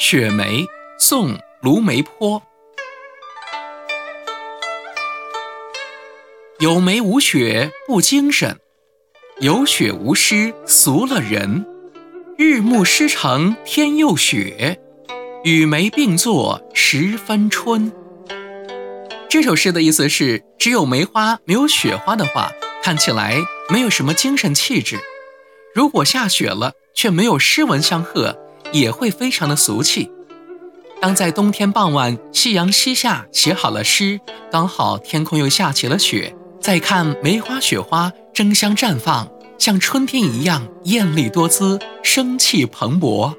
雪梅，宋·卢梅坡。有梅无雪不精神，有雪无诗俗了人。日暮诗成天又雪，与梅并作十分春。这首诗的意思是，只有梅花没有雪花的话，看起来没有什么精神气质；如果下雪了，却没有诗文相和。也会非常的俗气。当在冬天傍晚，夕阳西下，写好了诗，刚好天空又下起了雪，再看梅花雪花争相绽放，像春天一样艳丽多姿，生气蓬勃。